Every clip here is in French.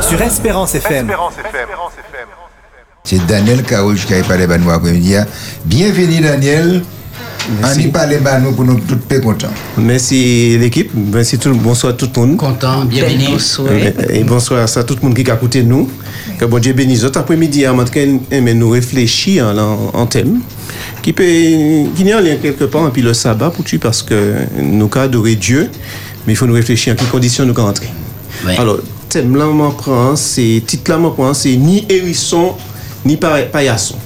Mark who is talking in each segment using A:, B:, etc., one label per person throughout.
A: sur Espérance FM.
B: C'est Daniel Kaouch qui a parlé de nous après-midi. Bienvenue Daniel. On y parle de nous pour nous tous très contents.
C: Merci l'équipe, merci tout, bonsoir tout le monde.
D: Content, bienvenue.
C: Et, et bonsoir à tout le monde qui a écouté nous. Que bon Dieu bénisse. Cet après-midi, on va nous réfléchir en, en thème qui peut qui n'est en lien quelque part et puis le sabbat pour tu parce que nous avons adoré Dieu, mais il faut nous réfléchir en quelles conditions nous rentrer.
D: Ouais.
C: Alors, tem la mwen pran, se tit la mwen pran, se ni erison, ni payason.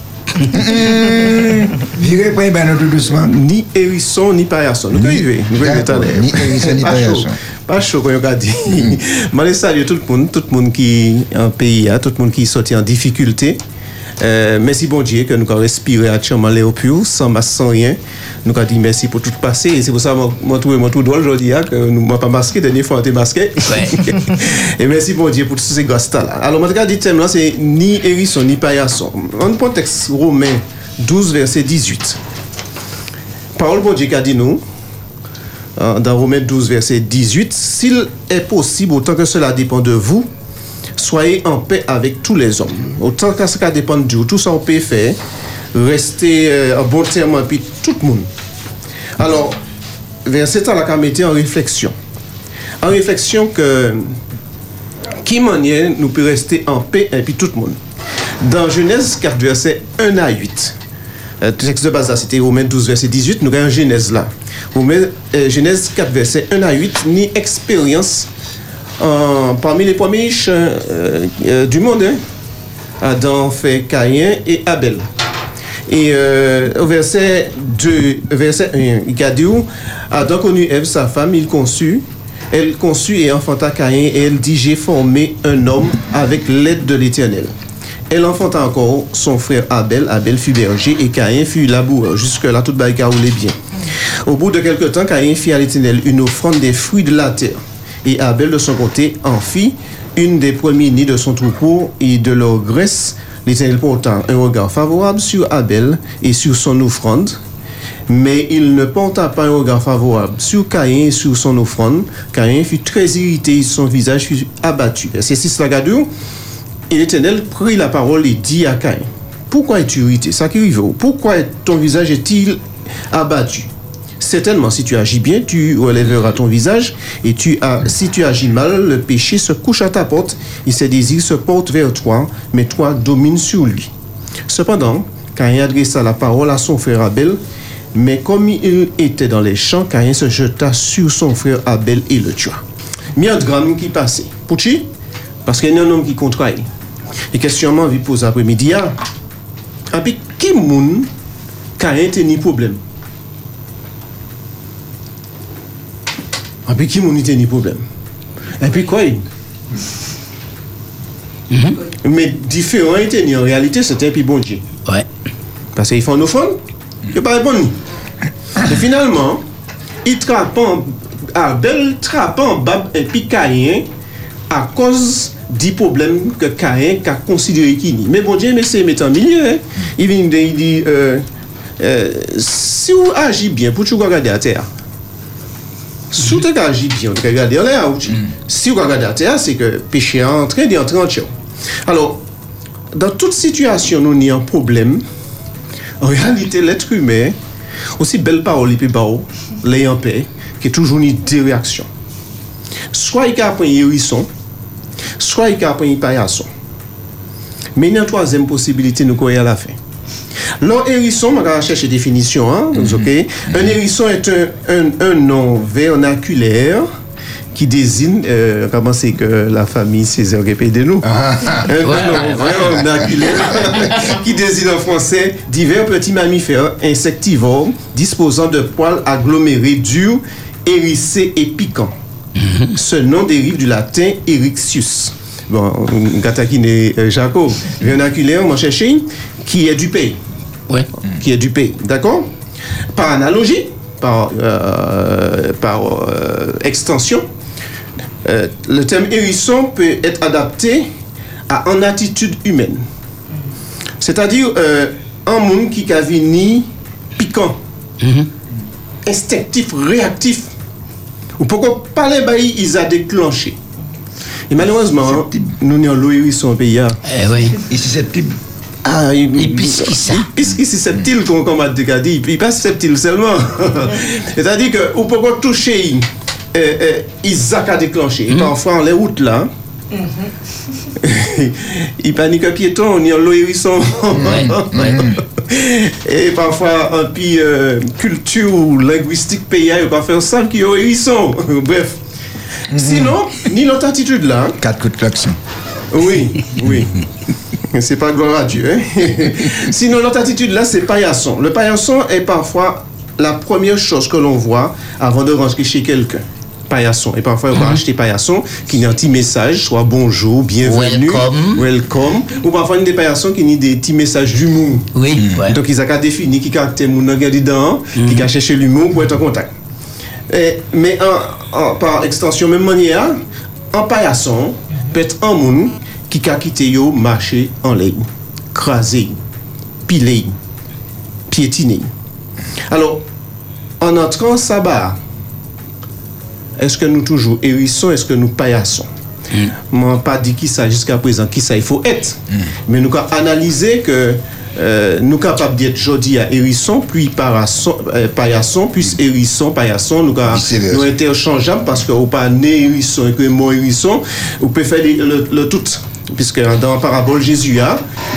B: Jire pran yon banan tout douceman.
C: Ni erison, ni payason. Nou kwen yon ve? Nou kwen
B: yon
C: tade?
B: Ni erison, ni
C: payason. Pa chou kon yon gadi. Mwen le salye tout moun, tout moun ki an peyi, tout moun ki soti an difikulte. Euh, merci bon Dieu que nous avons respiré à Tchaman Léo Pur, sans masque, sans rien. Nous avons dit merci pour tout passé. Et c'est pour ça que je me trouve tout drôle aujourd'hui, hein, que nous ne pas masqué, dernière fois on était masqué. et merci bon Dieu pour tous ces grâces-là. Alors, je dit thème là, c'est ni hérisson, ni paillasson. On prend le texte Romain 12, verset 18. Parole bon Dieu qui a dit nous, euh, dans Romains 12, verset 18, S'il est possible, autant que cela dépend de vous, soyez en paix avec tous les hommes. Autant que ça dépend de tout ça on peut faire, rester euh, en bon terme avec tout le monde. Alors, verset là, la mettre en réflexion. En réflexion que, qui manière nous peut rester en paix et puis tout le monde. Dans Genèse 4, verset 1 à 8, euh, le texte de base c'était Romains 12, verset 18. Nous avons Genèse là. Euh, Genèse 4, verset 1 à 8, ni expérience parmi les premiers euh, euh, du monde. hein. Adam fait Caïn et Abel. Et euh, au verset 2, verset 1, il a dit où? Adam connut Ève, sa femme, il conçut. Elle conçut et enfanta Caïn et elle dit J'ai formé un homme avec l'aide de l'Éternel. Elle enfanta encore son frère Abel. Abel fut berger et Caïn fut laboureur. Jusque-là, tout baïka bien. Au bout de quelque temps, Caïn fit à l'Éternel une offrande des fruits de la terre. Et Abel, de son côté, en fit une des premiers nids de son troupeau et de leur graisse. L'Éternel porta un regard favorable sur Abel et sur son offrande, mais il ne porta pas un regard favorable sur Caïn et sur son offrande. Caïn fut très irrité, son visage fut abattu. Verset 6, la gadou. Et l'Éternel prit la parole et dit à Caïn, Pourquoi es-tu irrité? Ça qui arrive. Pourquoi ton visage est-il abattu Certainement, si tu agis bien, tu relèveras ton visage, et tu as, si tu agis mal, le péché se couche à ta porte, et ses désirs se portent vers toi, mais toi domines sur lui. Cependant, Caïn adressa la parole à son frère Abel, mais comme il était dans les champs, Caïn se jeta sur son frère Abel et le tua. Drame qui passait. Pour qui? Parce qu'il y a un homme qui contraille. Et questionnement, il pose après-midi. Puis, qui moun Caïn tenait problème? Anpi ki mouni te ni problem. Anpi koy. Mhm. Me diferan ite ni, an realite se
D: te
C: pi bonje. Ouè. Pase y fon nou fon, yo pare bon ni. E finalman, y trapan, a bel trapan bab epi kayen, a koz di problem ke kayen ka konsidere ki ni. Me bonje, me se metan milye, y vin de y di, euh, euh, si ou aji bien, pou chou gwa gade a ter, Sou te ka aji bien, te ka gade an lè a ou ti. Mm. Si ou ka gade a te a, se ke peche a antre, di antre an tche ou. Alors, dan tout situasyon nou ni an problem, an realite l'etre humè, osi bel pa ou li pi ba ou, le yon pe, ki toujou ni de reaksyon. Swa yi ka apren yi rison, swa yi ka apren yi payason. Men yon toazem posibilite nou koye a la fin. Le hérisson, on va chercher définition, hein, ok? Un hérisson est un, un, un nom vernaculaire qui désigne, euh, comment c'est que la famille Césaire répète de nous? un nom vernaculaire qui désigne en français divers petits mammifères insectivores disposant de poils agglomérés durs, hérissés et piquants. Ce nom dérive du latin erixius. Bon, Gatakine et Jaco, vernaculaire, on va chercher, qui est du pays
D: Ouais.
C: qui est du pays. D'accord? Par analogie, par, euh, par euh, extension, euh, le terme hérisson peut être adapté à une attitude humaine. C'est-à-dire euh, un monde qui a ni piquant, instinctif, réactif. Ou pourquoi parler bah, ils a déclenché. Et malheureusement, nous n'avons l'eau hérisson au pays. hein.
D: Eh oui.
B: Et susceptible.
C: Ah, il,
D: Et puisqu'il ça.
C: Puisqu'il est susceptible, comme, comme a dit, il n'est pas susceptible seulement. C'est-à-dire que vous pouvez toucher euh, euh, Isaac a déclenché. Et parfois, on les routes là. il panique un piéton, on y a l'eau hérisson. Et parfois, un puis euh, culture linguistique pays, il va faire ça qui est hérisson. Bref. Sinon, ni notre attitude là.
B: Quatre coups de klaxon.
C: Oui, oui. C'est pas gloire à Dieu. hein. Sinon, notre attitude là, c'est paillasson. Le paillasson est parfois la première chose que l'on voit avant de rentrer chez quelqu'un. Paillasson. Et parfois, on va acheter paillasson qui a un petit message, soit bonjour, bienvenue,
D: Welcome.
C: welcome. Ou parfois, il y a des paillassons qui ont des petits messages d'humour.
D: Oui, ouais.
C: Donc, ils ont qu'à définir qui caractère mon dedans, qui a cherché l'humour pour être en contact. Et- mais en- en- par extension, même manière, un paillasson peut être un monde qui a quitté yo marcher en ligne, crasé, pilé, piétiné. Alors, en entrant sabbat, est-ce que nous toujours hérissons, est-ce que nous paillassons? Moi, pas dit qui ça jusqu'à présent, qui ça il faut être. Mais nous avons analysé que euh, nous sommes capables d'être jeudi à hérisson, puis euh, puis. Nous avons
B: Vice-versa.
C: nous interchangeables parce que ou pas né hérisson et que mot hérisson, vous pouvez faire les- le, le tout. Piske dan parabol Jezu ya,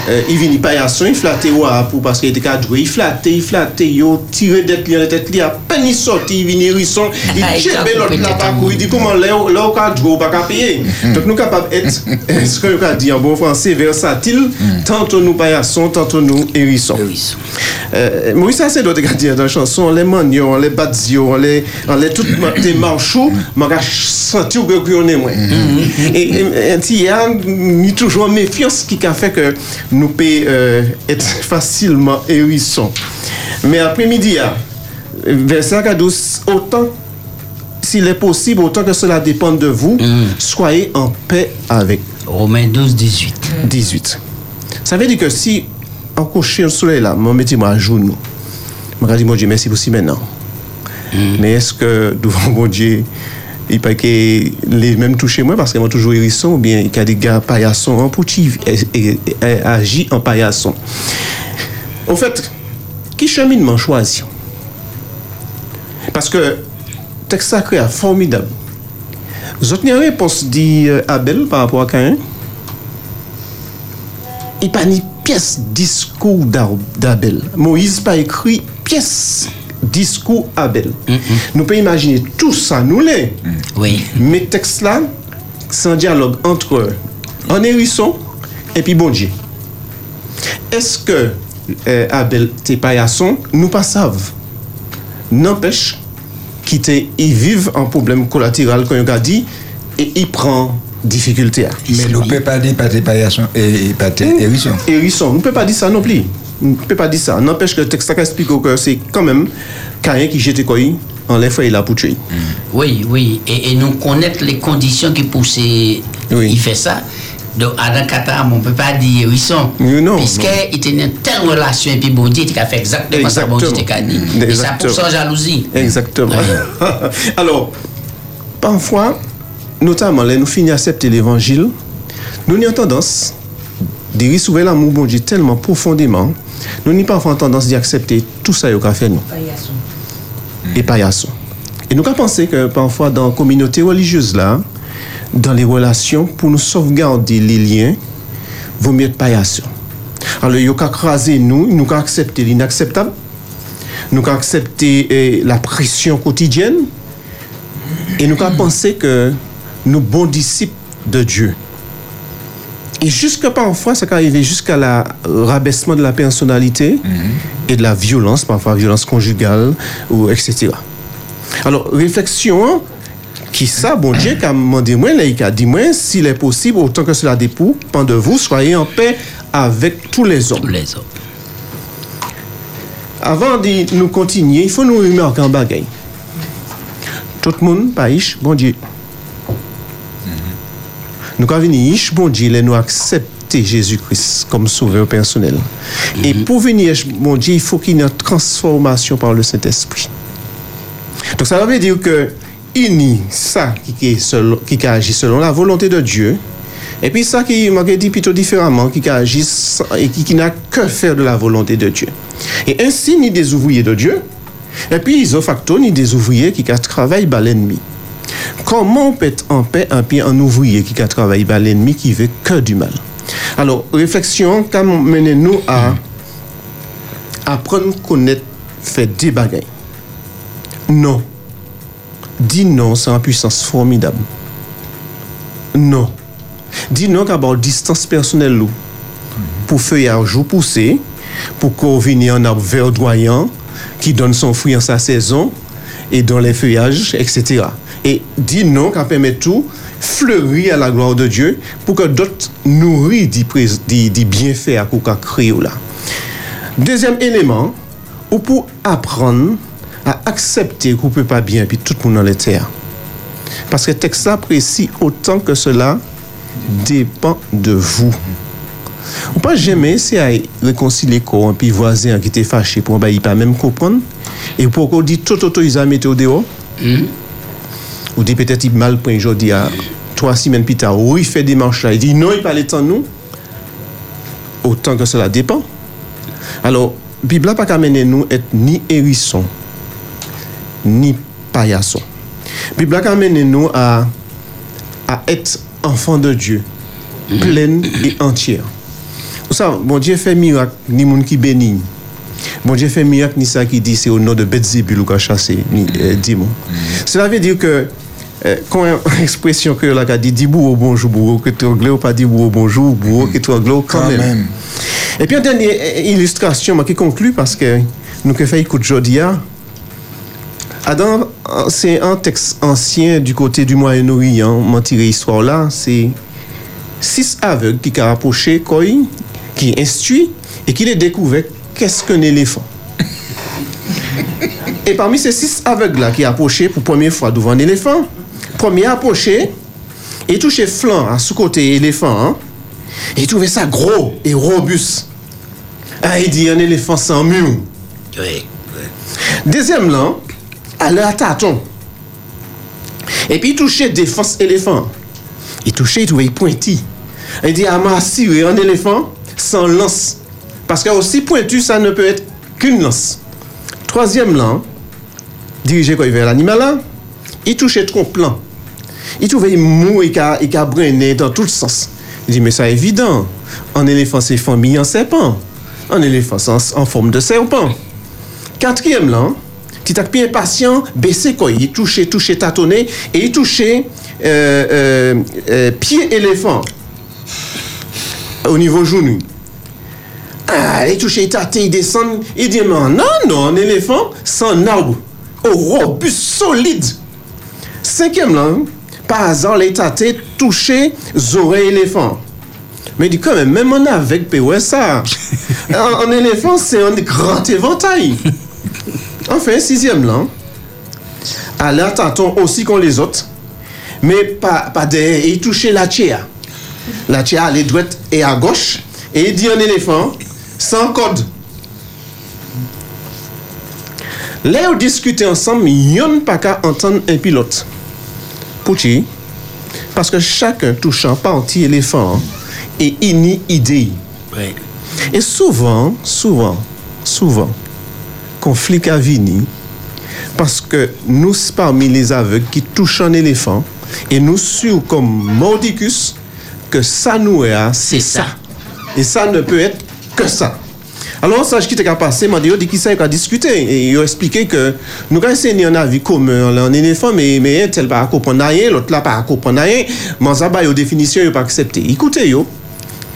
C: euh, i vini payasyon, i flate yo apou paske ete kadwe. I flate, i flate yo, tire det li an
D: etet li
C: apen
D: i
C: soti,
D: i
C: vini
D: rison,
C: i
D: chebe
C: lot la pakou, i di koman le ou kadwe ou baka peye. Tonk nou kapab et, eske yo ka di an bon franse, versatil, tanto nou payasyon, tanto nou
D: erison.
C: Euh, Moui sa se do te ka di an dan chanson, an le manyo, an le badzio, an le tout te marchou, man ka santi ou gwe gwe one mwen. E ti ya, mwen, ni toujours méfiance qui a fait que nous peut euh, être facilement hérissons. Mais après-midi, ah, verset 12, autant s'il est possible, autant que cela dépend de vous, soyez en paix avec
D: Romains 12, 18.
C: 18. Ça veut dire que si on couche le soleil là, mon m'a à genoux, je dire, mon Dieu, merci pour si maintenant. Mais est-ce que devant mon Dieu, il pas que les mêmes toucher moi parce que moi toujours hérisson ou bien il y a des gars paillasson en pour agit en paillasson. En fait, qui cheminement choisi Parce que texte sacré est formidable. Vous avez une réponse dit euh, Abel par rapport à Caïn Il n'y pas ni pièce discours d'Abel. Moïse pas écrit pièce discours Abel. Nous pouvons imaginer tout ça, nous l'est.
D: Oui.
C: Mais texte là, c'est un dialogue entre un hérisson et puis bon Dieu. Est-ce que euh, Abel t'es paillasson? Nous pas savent. N'empêche qu'il te- il vive un problème collatéral qu'on a dit et il prend difficulté. à.
B: Mais nous ne pouvons pas dire pâté paillasson et pâté hérisson.
C: hérisson. On ne peut pas dire ça non plus. On ne peut pas dire ça. N'empêche que le texte explique que c'est quand même Caïn qui jette quoi en les feuilles là pour tuer.
D: Oui, oui. Et, et nous connaître les conditions qui poussaient,
C: Oui.
D: il fait ça. Donc, Adam Katam, on ne peut pas dire hérisson.
C: Oui, non,
D: Puisqu'il était une telle relation, et puis bon Dieu, il a fait exactement ça, bon Dieu, il a dit. Et ça pour
C: Exactement.
D: sa jalousie.
C: Exactement. Alors, parfois, notamment, là, nous finissons accepter l'évangile, nous avons tendance de recevoir l'amour bon Dieu tellement profondément, nous avons parfois tendance d'accepter tout ça a fait nous. Et paillasson. Et nous avons pensé que parfois dans la communauté religieuse là, dans les relations, pour nous sauvegarder les liens, vaut mieux être paillasson. Alors, il a craser nous, nous qu'à accepter l'inacceptable, nous avons accepté eh, la pression quotidienne et nous avons pensé que nous bons disciples de Dieu. Et jusque parfois, ça peut arriver jusqu'à la rabaissement de la personnalité et de la violence, parfois violence conjugale, ou etc. Alors, réflexion, qui ça, bon Dieu, qui a demandé moi, a dit moi, s'il est possible, autant que cela dépend de vous, soyez en paix avec tous les hommes.
D: Tous les hommes.
C: Avant de nous continuer, il faut nous remarquer un bagage. Tout le monde, pas bon Dieu. Nous avons venir bon Dieu, nous accepter Jésus-Christ comme sauveur personnel. Et pour venir, bon Dieu, il faut qu'il y ait une transformation par le Saint-Esprit. Donc ça veut dire que uni ça qui, agit selon la volonté de Dieu, et puis ça qui m'a dit plutôt différemment, qui agit et qui, qui n'a que faire de la volonté de Dieu. Et ainsi, ni des ouvriers de Dieu, et puis, ils ont facto, ni des ouvriers qui travaillent par l'ennemi. Comment on peut être en paix un, un ouvrier qui travaille par l'ennemi qui veut que du mal? Alors, réflexion, quand menez-nous à apprendre à connaître, faire des bagailles. Non. Dis non, c'est une puissance formidable. Non. Dis non qu'à distance personnelle pour feuillage ou pousser, pour qu'on vienne en arbre verdoyant, qui donne son fruit en sa saison et dans les feuillages, etc. Et dis non qu'à permet tout fleurir à la gloire de Dieu pour que d'autres nourrissent des bienfaits à qu'on créé là. Deuxième élément, ou pour apprendre à accepter qu'on ne peut pas bien, puis tout le monde dans les terres. Parce que texte apprécie autant que cela dépend de vous. Ou pas jamais c'est à réconcilier un puis voisin qui était fâché pour ne pas même comprendre. Et pour qu'on dit tout auto ils mis au dehors. Ou dit peut-être il mal point aujourd'hui à trois semaines plus tard. Oui, il fait des marches là. Il dit non, il parle de nous. Autant que cela dépend. Alors, Bible n'a pas qu'à nous être ni hérisson, ni paillasson. Bible n'a qu'à nous à, à être enfant de Dieu, pleine et entière. Vous savez, bon Dieu fait miracle, ni monde qui bénit. Bon Dieu fait miracle, ni ça qui dit c'est au nom de Betzébul ou chassé, ni euh. Cela veut dire que euh, quand une expression que là a dit dis au bonjour bourreau que tu anglais ou pas dit au bonjour bourreau que tu anglais quand, quand même. Et puis une dernière euh, illustration qui conclut parce que nous que fait écoute Jodia Adam c'est un texte ancien du côté du Moyen-Orient, m'a tiré histoire là, c'est six aveugles qui ont approché quoi qui instruit et qui a découvert qu'est-ce qu'un éléphant. et parmi ces six aveugles-là qui approché pour la première fois devant un éléphant, premier approché et touché flanc à ce côté éléphant, hein, et il trouvait ça gros et robuste. Ah, il dit un éléphant sans mur. Deuxième là, à la tâton. Et puis il touchait défense éléphant. Il touchait, il trouvait pointi. Il dit, ah, m'a un éléphant, sans lance. Parce que aussi pointu, ça ne peut être qu'une lance. Troisième lance, dirigé vers l'animal là, il touchait trop plan. Il trouvait mou et a dans tout le sens. Il dit, mais c'est évident. Un éléphant, c'est famille en serpent. Un éléphant, c'est en forme de serpent. Quatrième là, petit à petit impatient, baissé quoi. Il touchait, touchait, tâtonnait et il touchait euh, euh, euh, pied éléphant au niveau genou. Ah, il touche, il tâte, il descend, il dit, non, non, un éléphant, c'est un arbre, au robuste, solide. Cinquième là, par hasard, les tâte, touché, oreilles éléphant. Mais il dit quand même, même un avec, ouais, ça. un, éléphant, c'est un grand éventail. Enfin, sixième là, à l'air aussi qu'on les autres, mais pas, pas de, il touchait la chair. La tia, elle est droite et à gauche. Et il dit un éléphant sans code. Là, on discute ensemble, il n'y a pas Parce que chacun touchant par un petit éléphant et une idée. Et souvent, souvent, souvent, conflit à venir parce que nous, parmi les aveugles qui touchent un éléphant, et nous, sur comme mordicus, que ça nous est, c'est ça. Et ça ne peut être que ça. Alors, ça, qui t'a passé, m'a dit, qui ça, a discuté. Et il a expliqué que nous avons essayé un avis commun, un éléphant, mais, mais tel pas comprendre rien, l'autre là pas comprendre rien. Mais ça, bah, définition, il pas accepté. Écoutez, yo.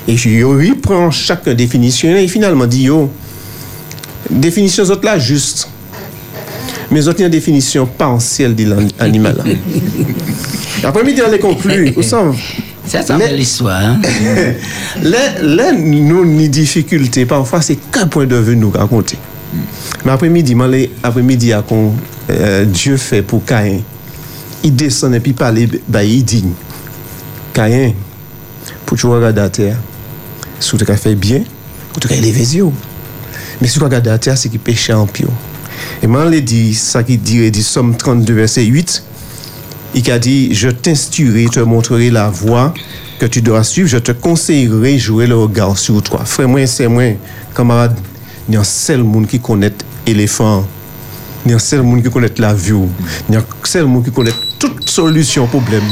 C: Et il prend chaque définition et finalement dit, yo, définition autres là, juste. Mais autres, une définition partielle de l'animal. Après-midi, on les conclut. Où ça
D: c'est ça, l'histoire. Hein?
C: là, nous, ni difficulté, parfois, c'est qu'un point de vue nous raconter. Mais après-midi, après-midi, euh, Dieu fait pour Caïn. Il descend et puis parle, bah, il dit Caïn, pour tu regarder la terre, si tu as fait bien, pour tu as levé les yeux. Mais si tu regardes la terre, c'est qu'il péché en pire. Et moi, il dit, ça qui dit, dit Somme 32, verset 8, il a dit, je t'instruirai, te montrerai la voie que tu dois suivre, je te conseillerai jouer le regard sur toi. Frère, moi, c'est moi, camarade, il y a un seul monde qui connaît l'éléphant. Il y a un seul monde qui connaît la vie. Il y a un seul monde qui connaît toute solution au problème.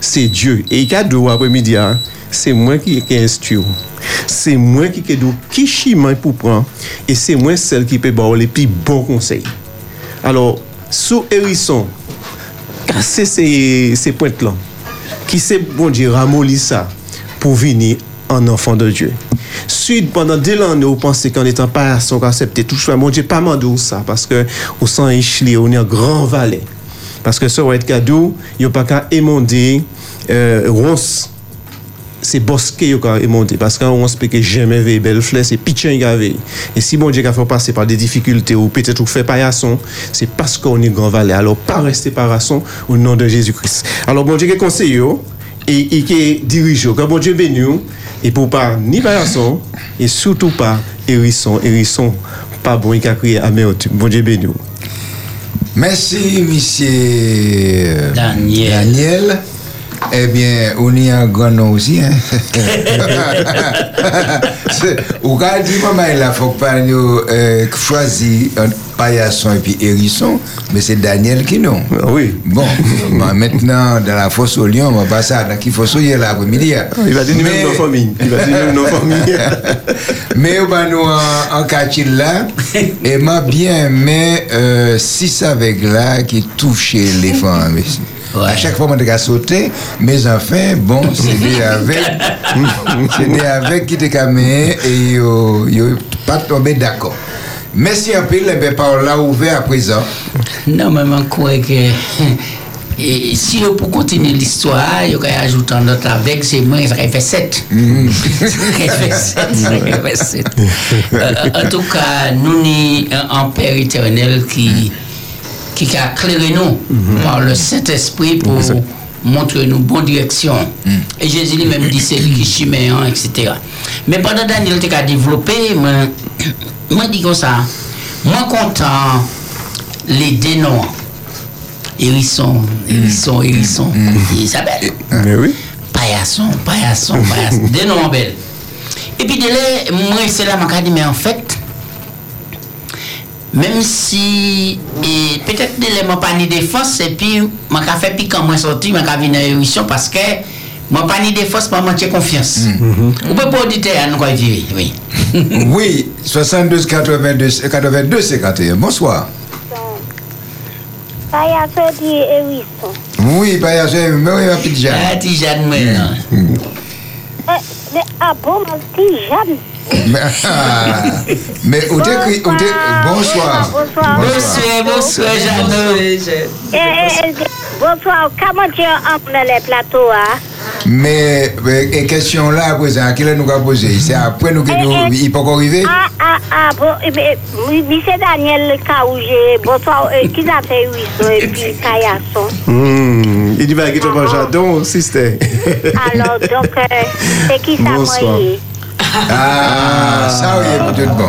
C: C'est Dieu. Et il a deux après-midi, hein, c'est moi qui qui instruis. C'est moi qui ai qui chemin pour prendre. Et c'est moi celle qui peut avoir les plus bons conseils. Alors, sous hérisson, casser ces, pointes-là, qui sait, bon Dieu, ramollir ça pour venir en enfant de Dieu. Suite, pendant des années, vous pensez qu'en étant pas son accepté tout choix, mon Dieu, pas mandou ça, parce que au sang Ichli, on est un grand valet. Parce que ça va être cadeau, il n'y a pas qu'à émonder, euh, ronce, c'est bosquet yo ka émonté parce qu'on se peut que jamais veille belle fleur c'est pitchen gavé et si bon Dieu a fait passer par des difficultés ou peut-être ou fait paillasson c'est parce qu'on est grand valet alors pas rester paillasson au nom de Jésus-Christ. Alors bon Dieu qui conseille et et qui dirige quand bon Dieu bénit et pour pas ni paillasson et surtout pas hérisson. Hérisson pas bon il a crié à bon Dieu bénit.
B: Merci, monsieur
D: Daniel.
B: Daniel. Eh bien, on y a un grand nom aussi. Hein? Ou quand dit, maman, il a faut pas nous euh, choisir un paillasson et puis hérisson, mais c'est Daniel qui non.
C: Ah oui
B: Bon, bah, maintenant, dans la fosse au lion, on va passer à qui fosse au hier l'après-midi. hein.
C: il va dire
B: Mais-
C: même nos familles il va dire nos familles
B: Mais on va nous en, en quartier là, et m'a bien aimé euh, six avec là qui touchait l'éléphant. mais
D: Ouais.
B: À chaque fois, on a sauté, mais enfin, bon, c'était avec, c'était avec qui était camé et yo, yo pas tombé d'accord. Merci un peu, les paroles là ouvert à présent.
D: Non, mais je crois que et si on peut continuer l'histoire, il y a ajouter un autre avec, c'est moi, fait 7. Ça fait 7. Ça fait 7. En tout cas, nous sommes un Père éternel qui, qui a éclairé nous par le Saint-Esprit pour montrer nous bonne direction. Et Jésus lui-même dit c'est lui qui chiméen, etc. Mais pendant Daniel a développé, moi, dis comme ça, moi content les dénoms. Hérisson, hérisson, hérisson. Isabelle.
C: mais oui
D: Paillasson, paillasson, paillasson. Des noms belles. Et puis de là, moi, c'est là, je dit, mais en fait, même si, et peut-être de là, je pas ni défense, et puis, je fait piquant, moi sorti, je venir à l'émission parce que, moi pas ni défense, moi j'ai confiance. Vous pouvez pas auditer à nous quoi vivre, oui.
B: Oui, 72 82 82 51. Bonsoir. Oui, bah, j'ai mais oui, ma petite Jeanne.
D: Ah, ti Jeanne, moi, non.
E: Eh, mais, ah bon, petit Jeanne.
B: Mais, ah, mais où t'es cri- où t'es- bonsoir.
E: Bonsoir.
D: Bonsoir, bonsoir, Jeanne.
E: Eh, eh, eh, bonsoir. Comment tu as les plateaux, hein?
B: Mais, mais et question là, à présent, à quelle nous avons posé? C'est après nous que
E: Eh,
B: nous,
E: eh.
B: il peut encore arriver?
E: Ah, ah, ah, bon, mais, oui, monsieur Daniel Kaouje, bonsoir, euh, qui a fait hérisson et puis paillasson.
C: Hmm, il dit bah qui te mange jardin sister
E: Alors, donc, euh, c'est qui ça,
C: Bonsoir.
E: moi?
B: Ah, ça, oui, peut-être bon.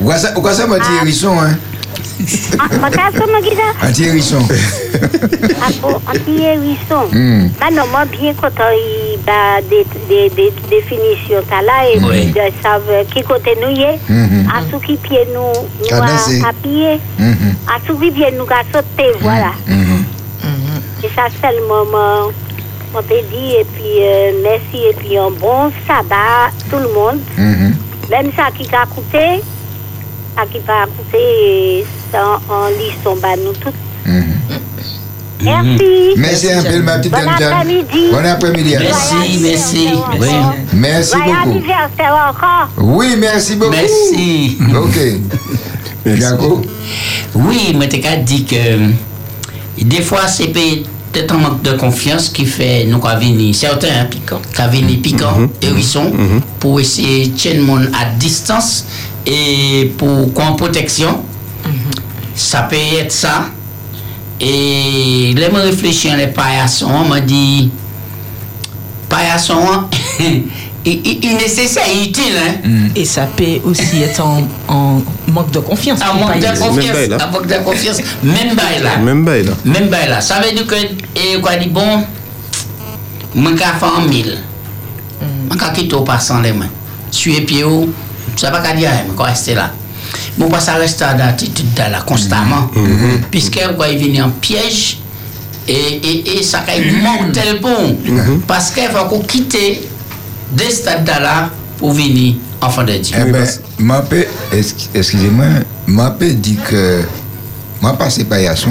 B: Ou quoi ça, ou quoi ça, mon petit hérisson, hein
E: Ah, ma casse, comment qui ça?
B: Un petit hérisson.
E: Ah bon, un petit hérisson.
B: Hmm.
E: Ah non, moi, bien content, il a des, des, des définitions t'as là, et puis de savoir qui côté nous y est,
B: Mhm.
E: à sous qui pied nous, à, à pied,
B: Mhm.
E: à sous qui pied nous à sauter, voilà.
B: Mhm.
E: Et ça, c'est le moment, on te dit, et puis euh, merci, et puis un bon sabbat, tout le monde.
B: Mhm.
E: Même ça qui a coûté, ça qui va coûter, ça en lisson, bah, nous tous.
B: Mhm.
E: Merci.
B: Merci un peu, ma petite
E: Bon après-midi.
B: Bon après-midi.
D: Merci, merci. Oui.
B: Merci beaucoup.
E: anniversaire encore.
B: Oui, merci beaucoup.
D: Merci.
B: Ok. Jaco
D: Oui, mais t'as dit que des fois, c'est peut-être un manque de confiance qui fait nous venir, certains, hein, piquants, venir piquants, hérissons, pour essayer de tenir le monde à distance et pour qu'en protection. Ça peut être ça. Et là, je réfléchis à les paillassons, on m'a dit, paillasson, nécessaire, il est utile. Hein?
B: Mm.
F: Et ça peut aussi être en, en manque de confiance. Pour
D: manque de confiance. manque de. Même bail là.
C: Même bail là.
D: Même bail là. Ça veut dire que, et quoi dit, bon, je faire en mille. Je vais quitter au passant les mains. Sur les pieds, ou, ça va pas dire, mais je rester là. Bon, pas ça reste dans l'attitude là, constamment. Puisque, quoi, il vient en piège. Et, et, et ça il manque tel bon. Parce qu'il faut qu'on des stades là pour venir enfant de Dieu.
B: Eh ben, m'a excusez-moi, m'a pe dit que m'a passé paillasson.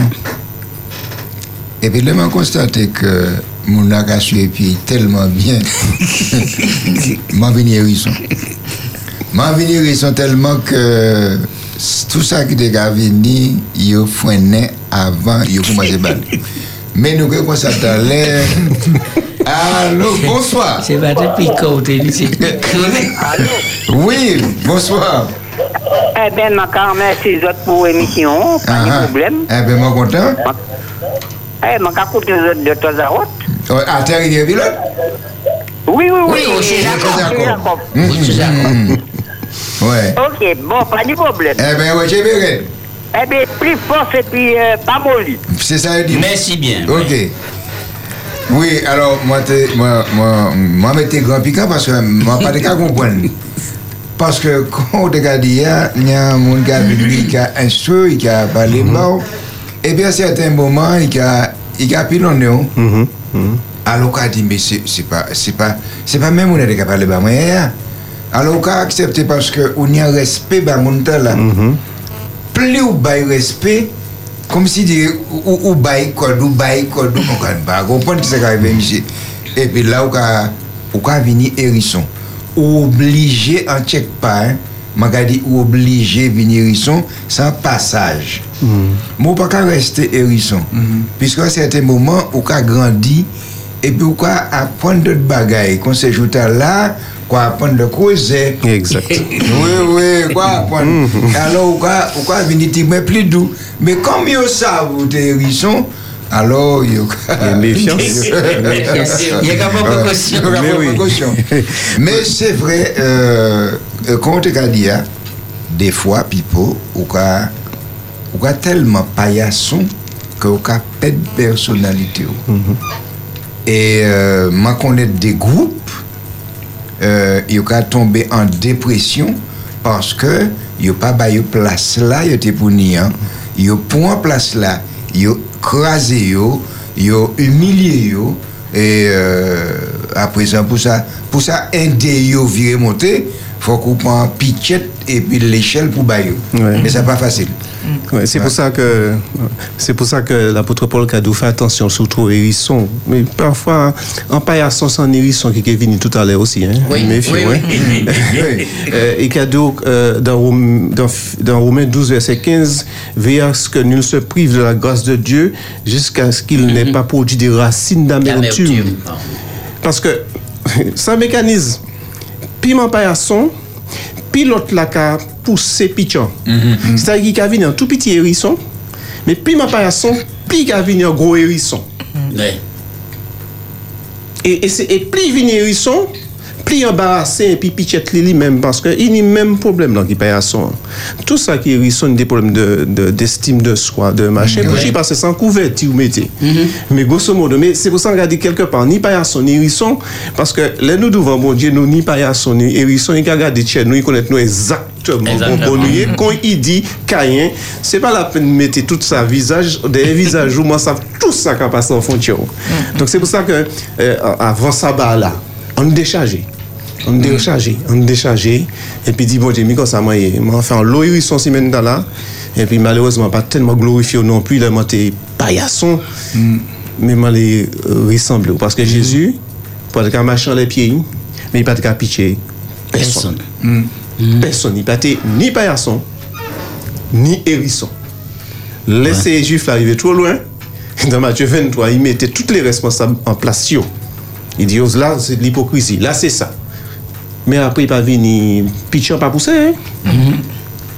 B: Et puis là, m'a constaté que mon a suivi pied tellement bien. m'a venu hérisson. M'a venu hérisson tellement que tout ça qui était venu, il freiné avant, il commencé à baller. Mais nous, comme ça, dans l'air. Allô, bonsoir.
D: C'est tu es c'est
B: Oui, bonsoir.
G: Eh ben, ma quand merci les autres pour l'émission, pas de
B: Ah, ah.
G: problème.
B: Eh bien, moi content.
G: Eh, ma écouter les autres de temps à autre.
B: À terre, il y a pilote
G: Oui, oui, oui.
D: Oui. Oui, c'est ça.
B: Ouais.
G: Ok, bon, pas de problème.
B: Eh bien, ouais, j'ai bien.
G: Eh bien, plus fort et puis euh, pas molli.
B: C'est ça, il dit.
D: Merci bien.
B: Ok. Oui, alors, moi, moi, moi, moi, mettez grand piquant parce que moi, pas de cas comprendre. Parce que quand on regarde hier, il y a un monde qui a venu, qui a instruit, qui a parlé bas. Et puis à certains moments, il a, il a pilonné.
C: Mhm.
B: Alors, on a dit, mais c'est pas, c'est pas, c'est pas même on est capable de bas. Mais, hein. alors, on a accepté parce que on y a respect, bah, mon temps là. pli ou bay respet, kom si dire ou bay kod, ou bay kod, ou kon kan pa, konpon ki se ka ven jè. E pi la ou ka, ou ka vini erison. Ou oblije an chek pa, man ka di ou oblije vini erison, san pasaj. Mm. Mm-hmm. Mou pa ka reste erison. Mm -hmm. Piske an certain mouman, ou ka grandi, e pi ou ka apon dot bagay, kon se jouta la, apprendre de causer.
C: Exact.
B: Oui, oui, quoi apprendre. Alors, on a, on a venir dire, mais plus doux. Mais comme ils savent, vous êtes hérisson, alors, il y
C: a méfiance.
D: Il y a quand même précaution.
B: y a
C: Mais oui.
B: précaution. Mais c'est vrai, euh, euh, quand on te dit, des fois, Pipo, on a, tellement paillasson qu'on a pas de personnalité. Et euh, moi, connais des groupes, euh, ils ont tombé en dépression parce que ils n'ont pas eu place là, ils étaient pour nier. Ils ont point place là, ils ont crasé, ils ont humilié. Et euh, à présent, pour ça, pour ça, virer monter, faut qu'on prenne pitchette et puis l'échelle pour bailler.
C: Ouais.
B: Mais c'est pas facile.
C: Ouais, c'est pour ça que c'est pour ça que l'apôtre Paul Cadou fait attention surtout aux hérissons. Mais parfois en paillasson c'est un hérisson qui est venu tout à l'heure aussi. Hein.
D: Oui, oui,
C: ouais.
B: Oui.
C: Euh, et Cadou euh, dans, Rom- dans, dans Romains 12 verset 15 veillez à ce que nul se prive de la grâce de Dieu jusqu'à ce qu'il n'ait pas produit des racines d'amertume. Parce que ça mécanisme. Piment paillasson, pilot la ka pousse pityon. Mm -hmm. Sa ki ka vini an tou piti erison, me pi ma parason, pi ka vini an gro erison.
D: Mm
C: -hmm. E pli vini erison, il vient hérisson, plus il embarrassé et puis pichette lui-même parce qu'il y a même problème dans qui paillasson. Tout ça qui est hérisson, des problèmes de- de- d'estime de, soi, de machin. Pour lui, parce que c'est sans couverture, vous mettez. Mais grosso modo, mais c'est pour ça qu'on a dit quelque part, ni paillasson, ni hérisson, parce que les nous devant bon Dieu, nous, ni paillasson, ni nous, ils connaissent nous exactement.
D: Exactement.
C: Bon, bon, nous, quand il dit Caïn, c'est pas la peine de mettre tout ça visage, des visages où moi savent tout ça qui a passé en frontière. Donc c'est pour ça que euh, avant sabbat là, on déchargé. On déchargé, on déchargé. Et puis dit bon Dieu, mais comme ça, moi, moi, fait un lot son semaine dans là. Et puis malheureusement, pas tellement glorifié non plus, là, moi, t'es paillasson. Mais moi, les euh, ressemble. Parce que Jésus, pas de qu'à marcher les pieds, mais il pas de pitcher personne.
D: Personne.
C: Personne, il pas été ni paillasson, ni hérisson. Laissez les Juifs arriver trop loin. Dans Matthieu 23, il mettait toutes les responsables en place. Il dit, oh, là, c'est de l'hypocrisie. Là, c'est ça. Mais après, il pas venu, pitcher pas poussé. hein.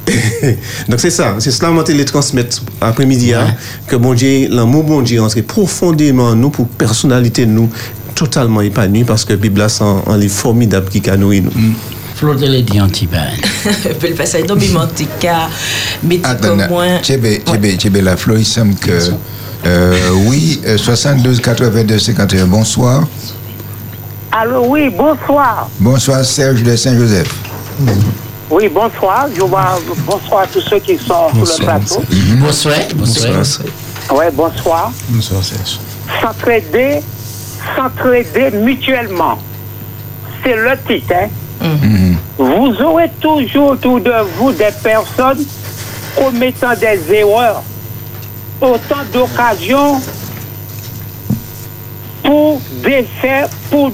C: Donc c'est ça, c'est cela que je les transmettre après-midi, hein, que bon Dieu, l'amour bon Dieu rentre profondément en nous pour personnalité de nous, totalement épanoui parce que la Bible, c'est un, un livre formidable qui a nourri nous.
D: Flotter les dit anti-ban.
F: Bel passage. Non, mais Manteca, mais
B: Attends,
F: comme moi.
B: Tchébé, Tchébé, Tchébé Laflo, il semble que. Euh, oui, euh, 72 82 51. Bonsoir.
G: Allô, oui, bonsoir.
B: Bonsoir, Serge de Saint-Joseph.
G: Oui, bonsoir. Je vois, bonsoir à tous ceux qui sont sur le plateau.
D: Bonsoir. Bonsoir.
G: Oui, bonsoir.
A: Bonsoir, Serge.
G: S'entraider, s'entraider mutuellement. C'est le titre, hein. Vous aurez toujours autour de vous des personnes commettant des erreurs. Autant d'occasions pour défaire, pour,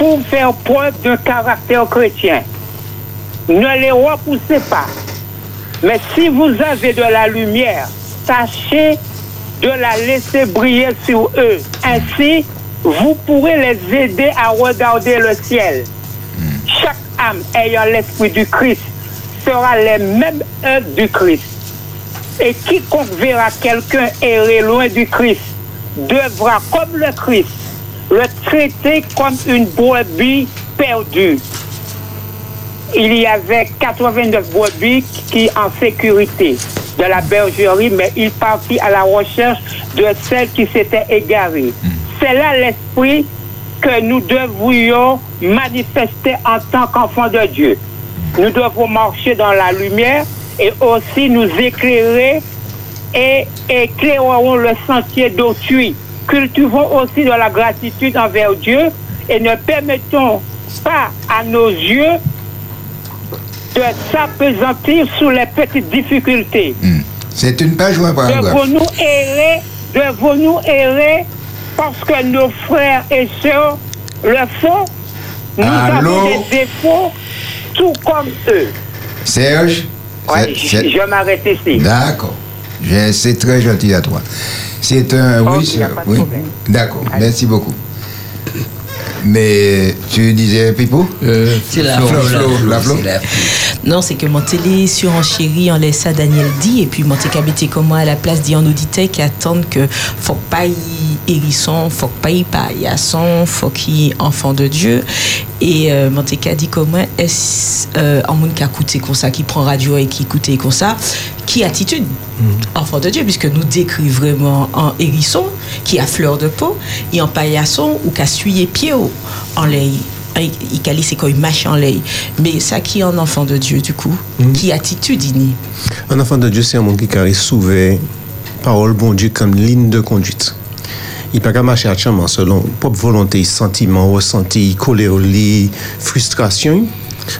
G: pour faire preuve d'un caractère chrétien. Ne les repoussez pas. Mais si vous avez de la lumière, tâchez de la laisser briller sur eux. Ainsi, vous pourrez les aider à regarder le ciel. Chaque âme ayant l'esprit du Christ sera les mêmes œuvres du Christ. Et quiconque verra quelqu'un errer loin du Christ devra, comme le Christ, le traiter comme une brebis perdue. Il y avait 89 brebis qui en sécurité de la bergerie, mais il partit à la recherche de celle qui s'était égarée. C'est là l'esprit que nous devrions manifester en tant qu'enfants de Dieu. Nous devons marcher dans la lumière et aussi nous éclairer et éclairerons le sentier d'autrui. Cultivons aussi de la gratitude envers Dieu et ne permettons pas à nos yeux de s'apesantir sous les petites difficultés.
B: C'est une page ou un paragraphe
G: Devons-nous errer, devons-nous errer parce que nos frères et sœurs le font Nous
B: Allô?
G: avons des défauts tout comme eux.
B: Serge
G: Ouais, je, je m'arrête ici.
B: D'accord. C'est très gentil à toi. C'est un.
G: Ok,
B: oui,
G: y a
B: c'est-
G: pas de
B: oui.
G: problème.
B: D'accord. Merci beaucoup. Mais tu disais, Pipo?
D: C'est la
B: Flo,
D: Flo,
B: Flo,
D: la
B: la
D: Flo,
B: Flo.
D: c'est la
F: Non, c'est que mon télé surenchéri en laisse à Daniel dit et puis mon TKBT comme moi à la place d'y en audité qui attendent que faut pas y hérisson, faut pas y paillasson, faut qu'il enfant de Dieu et euh, mon TK dit comme moi est euh, en monde qui a coûté comme ça qui prend radio et qui écoute comme ça qui attitude. Enfant de Dieu puisque nous décrit vraiment en hérisson qui a fleur de peau et en paillasson ou qui a suyé pied au- en l'air. Il il a laissé quoi il mâche en l'air. Mais ça qui est un enfant de Dieu du coup qui attitude il
C: Un enfant de Dieu, c'est un monde qui carré souvent parole bon Dieu comme ligne de conduite. Il ne peut pas marcher à chemin selon propre volonté, sentiment, ressenti, colère, frustration.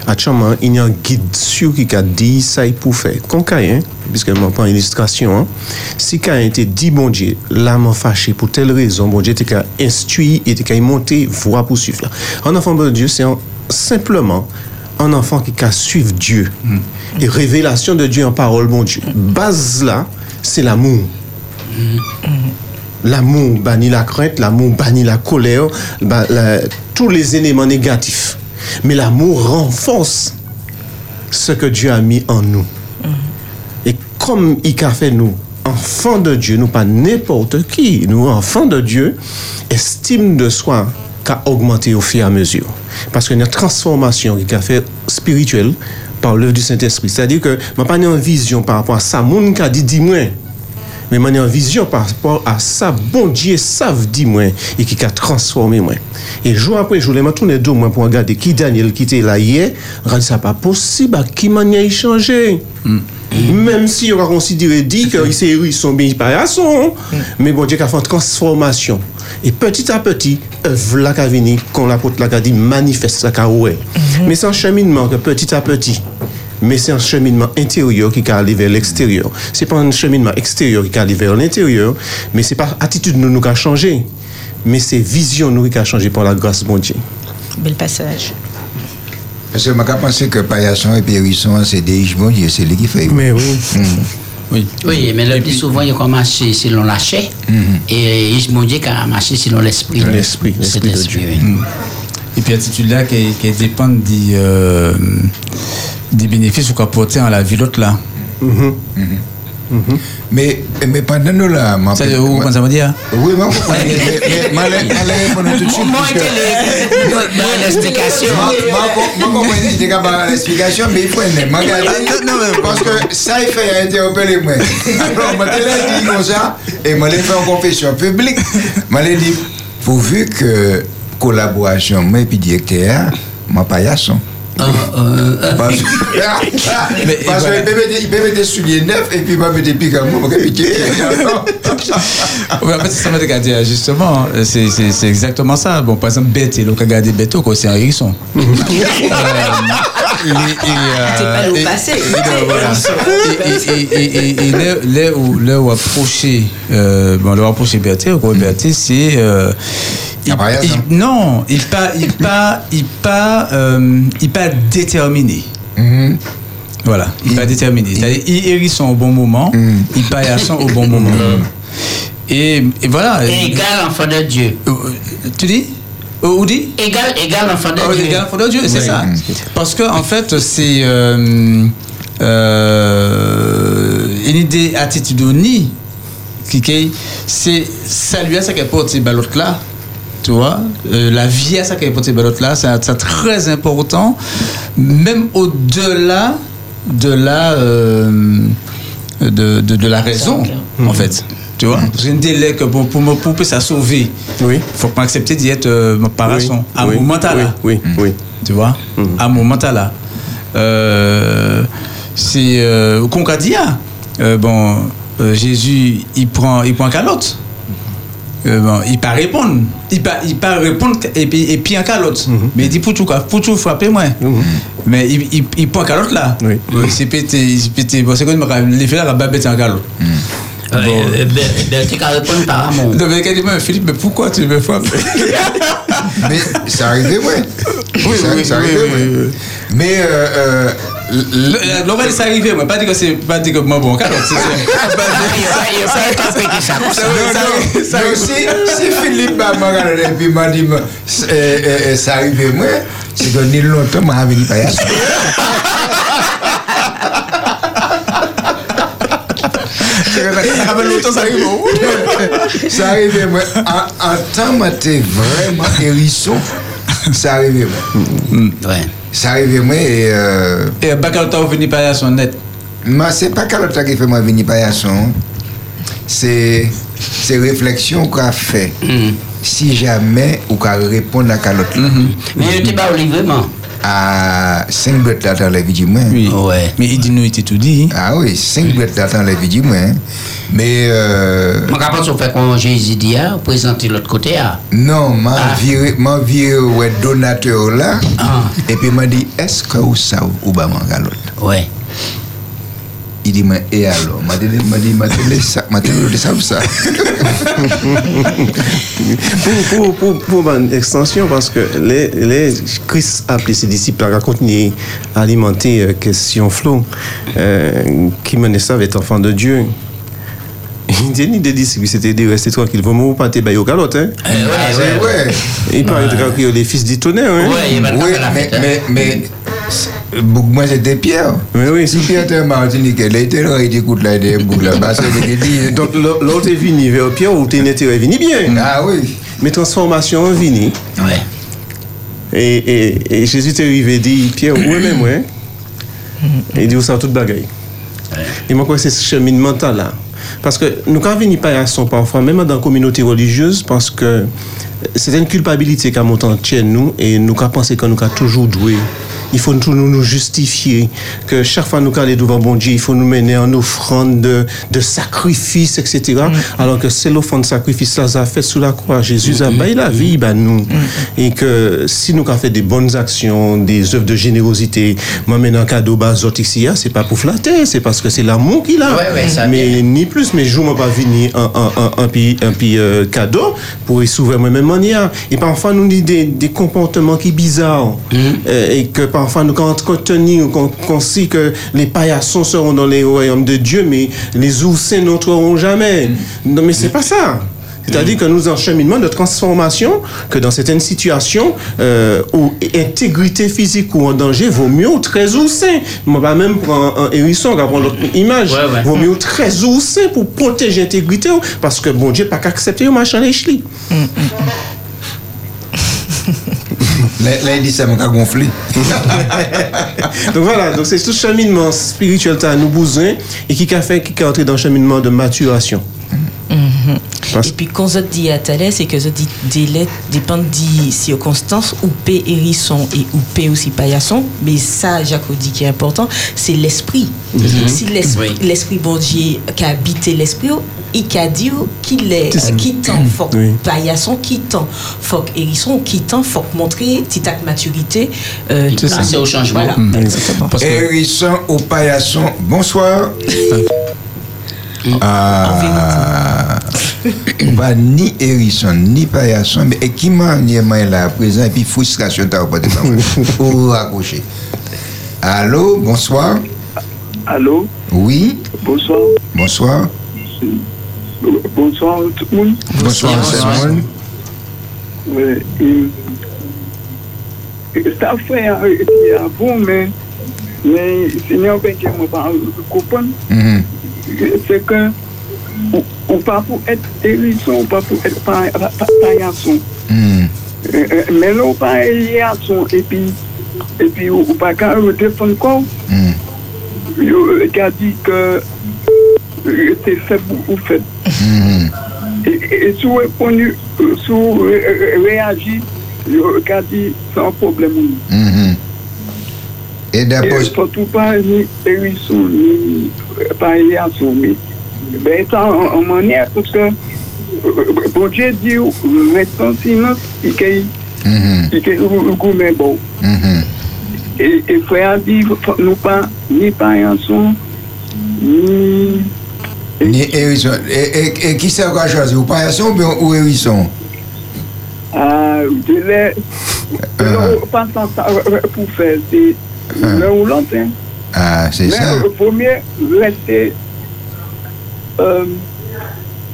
C: À chemin, il y a un guide sûr qui a dit ça il pour faire. Comme Caïn, puisque je prends une illustration, hein. si Caïn était dit bon Dieu, l'âme fâché pour telle raison, bon Dieu était instruit et était monter voie pour suivre. là. Un enfant de Dieu, c'est simplement un enfant qui a suivre Dieu. Et révélation de Dieu en parole, bon Dieu. Base là, c'est l'amour. L'amour bannit la crainte, l'amour bannit la colère, ba- la- tous les éléments négatifs. Mais l'amour renforce ce que Dieu a mis en nous. Et comme il a fait nous, enfants de Dieu, nous pas n'importe qui, nous enfants de Dieu, estime de soi qu'a augmenté au fur et à mesure. Parce qu'il y a une transformation qui a fait spirituelle par l'œuvre du Saint-Esprit. C'est-à-dire que je pas en vision par rapport à ça, monde qui a dit dis-moi, mais je en vision par rapport à ça, bon Dieu savent dit moi et qui a transformé moi. Et jour après jour, je me tourne deux mois pour regarder qui Daniel qui était là hier, ça pas possible, à qui manière il changé. Même si on va considérer dit que c'est ils sont bien pas sont, mais bon Dieu qui a fait une transformation. Et petit à petit, œuvre la qu'a quand l'apôtre la qu'a dit manifeste la qu'a ouais. Mais c'est un cheminement que petit à petit, mais c'est un cheminement intérieur qui aller vers l'extérieur. C'est pas un cheminement extérieur qui aller vers l'intérieur, mais c'est pas attitude nous nous qui a changé, mais c'est vision nous qui a changé par la grâce de Dieu.
F: bel passage
B: Parce que je pense que paillasson et périsson, c'est des bon Dieu, c'est lui qui fait.
C: Mais oui.
A: Oui.
D: Oui, mais le plus souvent, il a marché selon la chair. Et il mon Dieu qui a marché selon l'esprit.
C: L'esprit, l'esprit de Dieu.
D: oui.
A: Et puis attitude là qui, qui dépend des, euh, des bénéfices qu'on apporter à la vie l'autre là.
B: Mais, mais pendant nous là, ma-
A: Ça, vous comprenez ça veut dire?
B: Oui, moi, je comprends. mais, répondre tout de suite.
D: Moi,
B: puisque-
D: quelle est l'explication
B: Moi, comprends, l'explication, mais il faut aimer. Moi, regardez, parce que ça, il fait interrompre moi. Alors, moi, je l'ai dit comme ça, et moi, je l'ai fait en confession publique. Moi, je l'ai dit, pourvu que collaboration, moi, et puis directeur, moi, paillasson. Parce que,
A: Mais,
B: parce qu'il peut mettre- il peut des souliers neufs et puis il va mettre des pics à moi, puis
A: Oui, en fait, ça m'a regardé justement, euh, c'est c'est- c'est exactement ça. Bon, par exemple, bête, il a regardé bête, quoi, c'est un hérisson. Euh, et- et, euh,
F: C'est pas le
A: et-
F: passé.
A: et- là- où approcher, euh, bon, là où approcher Berthe, c'est euh, il, il-
B: ça.
A: non, il pas, il pas, il pas, euh, il pas déterminé.
B: Mhm.
A: Voilà, il pas déterminé. C'est-à-dire, il hérisson au bon moment, il paillasson au bon moment. Et, et voilà.
D: Égal enfant de Dieu.
A: Euh, Tu dis? Euh, Où dit?
D: Égal, égal enfant de
A: Oh,
D: Dieu.
A: gars, faut le Dieu, c'est
B: Oui.
A: ça. Parce que en fait, c'est euh, euh, une idée attitude ni qui c'est saluer à ça qui porte ces balottes là. Tu vois, Euh, la vie à ça qui porte ces balottes là, c'est très important, même au-delà de la euh, de, de, de la raison, en fait. Tu vois, parce qu'un délai que pour, pour, me- pour que ça sauver,
C: Oui.
A: faut pas accepter d'y être euh, par
C: Oui,
A: son à
C: oui,
A: moment là
C: Oui, oui, oui.
A: tu vois, à mon mental là. Euh, c'est euh, Concadia. Euh, bon, euh, Jésus, il prend, il prend calotte. Euh, bon, il pas répondre. Il pas, il pas répondre et puis, et puis en calotte. Mais il dit pour tout quoi, pour tout frapper moi. Mais il, il, il prend calotte là.
C: Oui.
A: Euh, C'est pété, c'est pété. Bon, c'est comme l'effet là, il va en calotte.
D: Euh, euh, ben, ben, tu qu'à répondre par amour.
A: Non, mais quelqu'un dit, Philippe, mais pourquoi tu me frappes?
B: Mais ça arrivait, ouais.
A: Oui,
B: ça,
A: oui,
B: ça
A: oui,
B: arrivait,
A: oui, oui.
B: Mais euh, euh, l- l-
A: L'on va laisser arriver, moi. Pas dire que c'est pas dire que moi bon calotte. c'est-
D: ça ça.
B: non, si, Philippe m'a regardé et puis m'a dit, euh, euh, euh, ça arrivait, moi, c'est que ni longtemps, m'a venu pas
A: Ça ça oh.
B: Ça arrivait, moi. En, en temps, moi, t'es vraiment hérisson. Ça arrivait, moi.
D: Ouais.
B: Sa rive mwen
A: e... E bakalota ou vini payason net?
B: Man, se bakalota ki fe mwen vini payason, se refleksyon ou ka fe. Si jamen ou ka repon la kalot
D: la. Men yo te ba ou li vreman?
B: À 5 brettes là dans la vie du moins.
A: Oui.
D: Ouais.
A: Mais il dit nous, il était tout dit.
B: Ah oui, 5 brettes là dans la vie du moins. Mais euh,
D: Mon capable de faire comme Jésus dit, hein, présenter l'autre côté. hein.
B: non, m'a
D: Ah.
B: viré, m'a viré ouais, donateur là.
D: Ah.
B: Et puis m'a dit, est-ce que vous savez où va mon galop
D: Ouais.
B: Il dit, mais et alors M'a dit, m'a dit, m'a dit, ça, m'a dit, m'a dit, ça.
C: pour, pour, pour, pour une extension, parce que les, les Christ a appelé ses disciples à continuer à alimenter euh, question flot, euh, qui menait ça avec enfant de Dieu. Il dit ni des disciples, c'était de rester tranquille. Vous ne pas te bailler au calotte, hein.
D: Euh, ouais,
B: Ah,
D: ouais, ouais.
C: Il parlait de que les fils du tonnerre, hein.
D: Ouais, il va
B: Oui,
D: pas la
B: mais,
D: hein.
B: mais, mais, Boukman se te Pierre.
C: Oui,
B: si Pierre te Martinique, lè te lò iti kout lè de bouk la. Basè de te di. Donk
C: lò te vini ve o Pierre ou te nete re vini bien.
B: Ah oui.
C: Me
D: transformasyon
C: vini. Oui. E Jésus te rive di, Pierre ou e mè mwen, e di ou sa tout bagay. E mwen kwen se chemin mental la. Paske nou kan vini pa yason parfwa, mèman dan kominote religieuse, paske c'est une culpabilité qu'a monté en tienne nous, et nous, qu'à penser que nous, qu'à toujours doué. Il faut nous, nous justifier que chaque fois nous allons devant bon Dieu, il faut nous mener en offrande de, de sacrifice, etc. Alors que c'est l'offrande de sacrifice, ça, ça a fait sous la croix. Jésus a baillé la vie, ben nous. Et que si nous avons fait des bonnes actions, des œuvres de générosité, maintenant un cadeau bas ici, c'est pas pour flatter, c'est parce que c'est l'amour qu'il a.
D: Ouais, ouais, ça
C: mais ni plus, mais je ne pas venir un, un, un, un, petit- un petit, euh, cadeau pour y s'ouvrir moi-même manière. Et parfois, nous dit des, des comportements qui bizarres. Euh, et que parfois, nous, entretenir, qu'on qu'on sait que les paillassons seront dans les royaumes de Dieu, mais les oursins n'entreront jamais. Non, mais c'est pas ça. C'est-à-dire que nous encheminement de transformation, que dans certaines situations euh, où intégrité physique ou en danger, vaut mieux très oursin. On va même prendre un hérisson, on va prendre l'autre image.
D: Ouais, ouais.
C: Vaut mieux très oursin pour protéger l'intégrité, parce que bon Dieu pas qu'accepter au machin les chli.
B: Là, là, il dit ça, mon gars gonflé.
C: Donc voilà, donc c'est tout cheminement spirituel que nous besoin et qui a fait qui a entré dans le cheminement de maturation. Parce-
F: Et puis, quand je dis à Thalès, c'est que je dis délai dépend des circonstances, ou paix hérisson et ou paix aussi paillasson. Mais ça, Jacques dit qui est important, c'est l'esprit. Si l'esprit,
D: Oui.
F: l'esprit bon Dieu qui a habité l'esprit, il qui a dit qu'il est, euh, qui tend, faut que
C: Oui.
F: paillasson, qui tend, faut que hérisson, qui tend, faut que montrer petite maturité. Euh,
D: C'est ça. C'est au changement.
F: Voilà,
A: que
B: Hérisson au paillasson. Bonsoir. Ah, pas ni hérisson, ni paillasson, mais et qui m'a là à présent, et puis frustration, t'as pas de Pour raccrocher. Allô, bonsoir.
H: Allô,
B: Oui,
H: bonsoir.
B: bonsoir.
H: Bonsoir tout le monde.
B: Bonsoir,
D: Bonsoir.
B: Simone.
H: Ouais, et, ça fait un petit avant, mais, mais Seigneur, ben, que moi, pas comprendre,
B: Mhm.
H: C'est que, ou, ou pas pour être hérisson, ou pas pour être pa- pa- pa- paillasson.
B: Mhm.
H: Euh, euh, Mais là, ou pas paillasson, et puis, et puis, ou, ou pas quand on défend quoi, il a dit que euh, c'est fait pour vous faites.
B: Mhm.
H: Et, si vous répondez, euh, si vous ré- ré- réagissez, il a dit sans problème.
B: Mhm. Et
H: Et
B: d'abord,
H: surtout pas ni hérisson, ni euh, pas hérisson, mais ben, ça en, en manière, parce que euh, bon Dieu dit, reste en silence, il qu'il
B: Mhm.
H: il qu'il gourmet bon.
B: Mhm.
H: Et, et frère dit, faut- nous pas ni pas hérisson, ni
B: ni et, et qui c'est qui a choisi, ou paillasson ou bien ou.
H: Non, pas sans ça euh, pour faire, c'est l'un ou l'autre. hein.
B: Ah, c'est ça.
H: vaut mieux rester euh,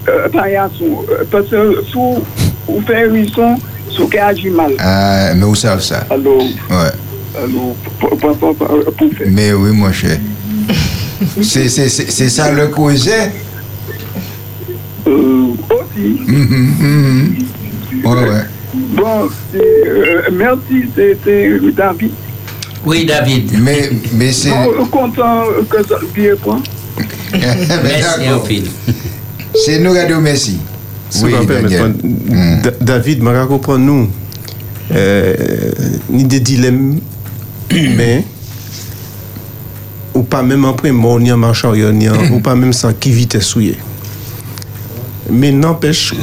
H: euh, paillasson. Euh, Parce que si vous faites hérisson, vous agit mal.
B: Ah, mais vous savez ça.
H: Alors,
B: Ouais.
H: alors pour, pour, pour, pour- faire.
B: Mais oui, mon cher. C'est c'est- c'est- ça le cause.
H: Euh, aussi,
B: Mhm, mhm. Ouais, ouais.
H: bon, euh, merci, c'est c'est David.
D: Oui, David.
B: Mais, mais c'est.
H: Bon, content que ça bien point.
D: Merci.
B: C'est nous, radio, merci.
C: Si
B: Oui, Daniel. Mm.
C: Da- David, je comprendre nous, euh, ni des dilemmes humains, ou pas même en mort, ni en marchant, ni en- ou pas même sans qui vite souillé. Mais n'empêche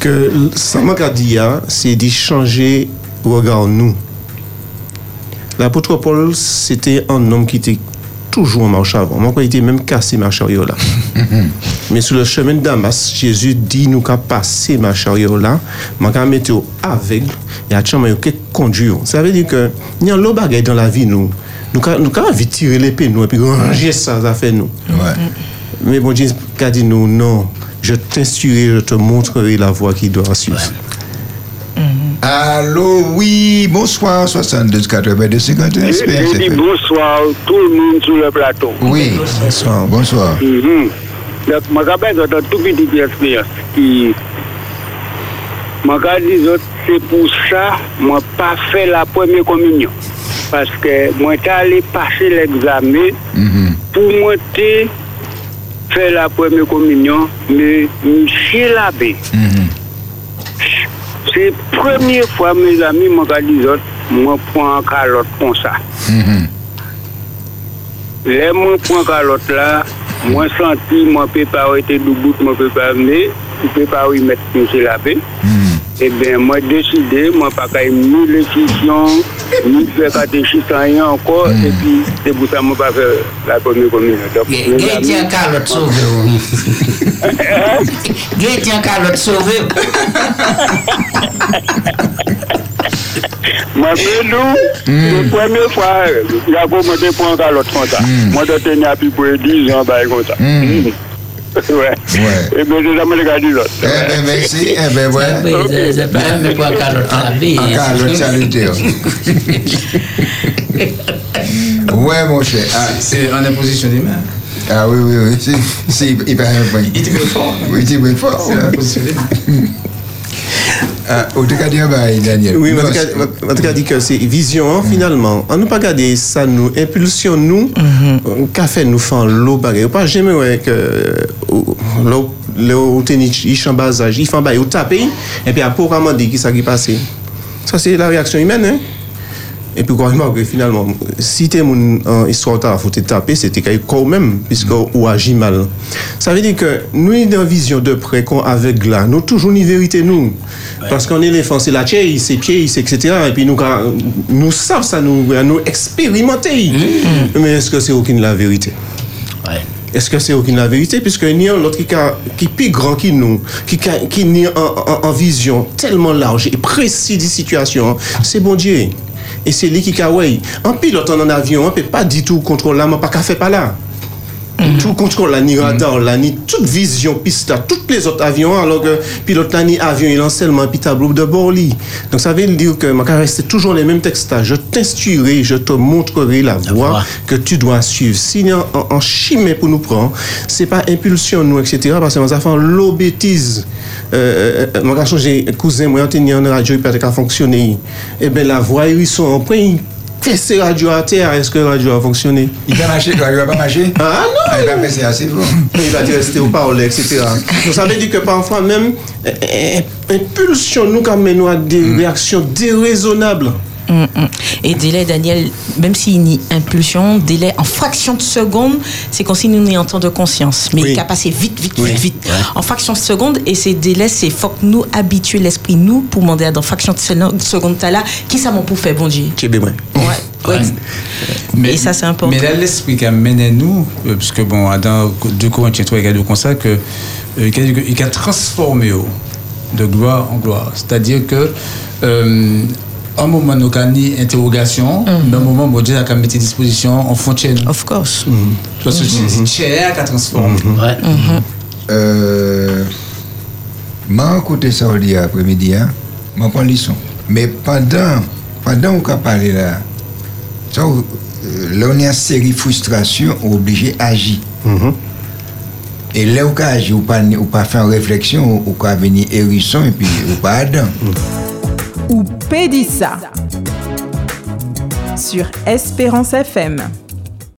C: que, ça m'a dit, hein, c'est d'y changer regard nous. L'apôtre Paul, c'était un homme qui était toujours en marche avant. Moi, il était même cassé ma chariot là. Mais sur le chemin de Damas, Jésus dit nous qu'à passer ma chariot là, mais qu'à mettre aveugle et à chama yo conduire. Ça veut dire que il y a l'autre bagaille dans la vie nous. Nous qu'à nous qu'à vite tirer l'épée nous et puis ranger ça ça fait nous.
B: Ouais.
C: Mais bon Dieu qu'a dit nous non, je t'instruirai, je te montrerai la voie qui doit suivre.
B: Allô, oui, bonsoir, 62 82 51
I: Je dis bonsoir tout le monde sur le plateau.
B: Oui, bonsoir, bonsoir.
I: Donc, je rappelle une toute petite expérience qui. Je dis c'est pour ça que je n'ai pas fait la première communion. Parce que moi, j'étais allé passer l'examen
B: Mhm.
I: pour monter faire la première communion, mais monsieur l'abbé,
B: Mhm.
I: C'est la première fois, mes amis, m'ont dit, moi, prends un calotte comme ça.
B: Mhm.
I: Les moi prends calotte là, moi senti, moi préparé était debout, moi préparé, mais je préparé mettre monsieur l'abbé. Eh bien, moi décidé, moi pas qu'à ni l'élection, ni faire catéchisme, rien encore, et puis c'est pour ça que moi pas faire la première mes amis-
D: Gaëtien Carlotte sauvé. Gaëtien Carlotte sauvé.
I: Moi, mais nous, la première fois, il a commencé pour un calotte comme ça. Moi, je tenais à plus pour 10 ans, bah, comme ça. Ouais.
B: Ouais.
I: Et bien, j'ai dit l'autre.
B: Eh ben, merci. Eh ben,
D: Oui,
B: ouais.
D: c'est- pas un mais pour un carotte lavé.
B: Encore l'autre salutaire. Ouais, mon cher. Ah,
A: C'est en imposition des mains.
B: ah oui, oui, oui. C'est, il va
A: Il était fort.
B: Oui, il est fort.
A: C'est en imposition des mains.
B: Ah, en tout cas, Daniel.
C: Oui, en tout cas, dit que c'est vision, finalement. On ne pas garder ça, nous, impulsion, nous, mhm. café nous fait l'eau bagarre. Pas jamais, ouais, que l'eau, l'eau, il fait en bas âge, il fait en bas, il tape, et puis, il a pour vraiment dit qui ça qui passe. Ça, c'est la réaction humaine, hein. Et puis, quand que finalement, si tu es en histoire, il faut te taper, c'était quand même, puisque ou agit mal. Ça veut dire que nous, dans une vision de près, qu'on aveugle là, nous toujours une vérité, nous. Parce qu'un éléphant, c'est la tête, c'est pied, etc. Et puis, nous, nous savons ça, nous, nous expérimenter. Mais est-ce que c'est aucune la vérité?
D: Ouais.
C: Est-ce que c'est aucune la vérité? Puisque n'y a l'autre qui, qui est plus grand que nous, qui, qui a en, en- en vision tellement large et précise des situations, c'est bon Dieu. Et c'est lui qui ouais, en pilote en avion, on ne peut pas du tout contrôler là, mais pas qu'à faire pas là. Tout contrôle là, ni radar là, ni toute vision piste là, tous les autres avions, alors que pilote là, ni avion, il en seulement puis tableau de bord. Donc ça veut dire que ma rester toujours les mêmes textes là. Je t'instruirai, je te montrerai la voie que tu dois suivre. Si en, en, en chimie pour nous prendre, c'est pas impulsion nous, etc. Parce que ça fait l'eau bêtise. Euh, euh, mon garçon, j'ai un cousin, moi, on en radio, il peut fonctionner. Eh bien, la voie, ils sont en point, qu'est-ce que radio à terre? Est-ce que radio a fonctionné?
B: Il va marcher, il va pas marcher
C: Ah non!
B: Ah, il va assez
C: il te rester au parole, etc. Donc ça veut dire que parfois même, euh, euh, impulsion nous quand même à des réactions déraisonnables.
F: Et délai, Daniel, même s'il n'y a impulsion, délai en fraction de seconde, c'est comme si nous n'y en temps de conscience. Mais
C: Oui.
F: il a passé vite, vite,
C: Oui.
F: vite, vite. En fraction de seconde, et ces délais, c'est faut que nous habituer l'esprit, nous, pour demander à dans fraction de seconde, t'as là, qui ça m'en pour faire, bon Dieu?
C: Tu es bien.
F: Ouais. ouais. Et ça, c'est important.
A: Mais là, l'esprit qui amène nous, euh, parce que bon, dans 2 Corinthiens 3, il y a ça, que, euh, il a- il a transformé oh, de gloire en gloire. C'est-à-dire que, euh, un moment, nous avons une interrogation, mais un moment, bon Dieu a mis à disposition en frontière.
F: Of course.
A: Parce que c'est chair qui a transformé.
D: Ouais.
B: Euh, m'en écouté ça au dia après-midi, hein. M'en prends leçon. Mais pendant, pendant qu'on a parlé là, ça, euh, là, on est en série frustration, on est obligé d'agir. Et là, on a agi, ou pas, ou pas faire une réflexion, ou pas venir hérisson, et puis, ou pas Adam.
J: Ou Pédissa sur Espérance FM.